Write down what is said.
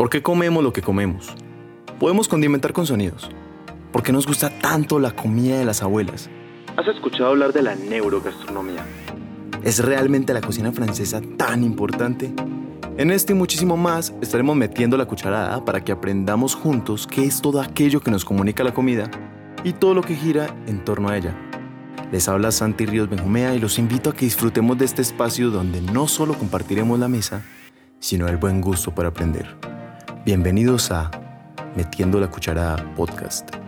¿Por qué comemos lo que comemos? Podemos condimentar con sonidos. ¿Por qué nos gusta tanto la comida de las abuelas? ¿Has escuchado hablar de la neurogastronomía? ¿Es realmente la cocina francesa tan importante? En este y muchísimo más estaremos metiendo la cucharada para que aprendamos juntos qué es todo aquello que nos comunica la comida y todo lo que gira en torno a ella. Les habla Santi Ríos Benjumea y los invito a que disfrutemos de este espacio donde no solo compartiremos la mesa, sino el buen gusto para aprender. Bienvenidos a Metiendo la Cucharada Podcast.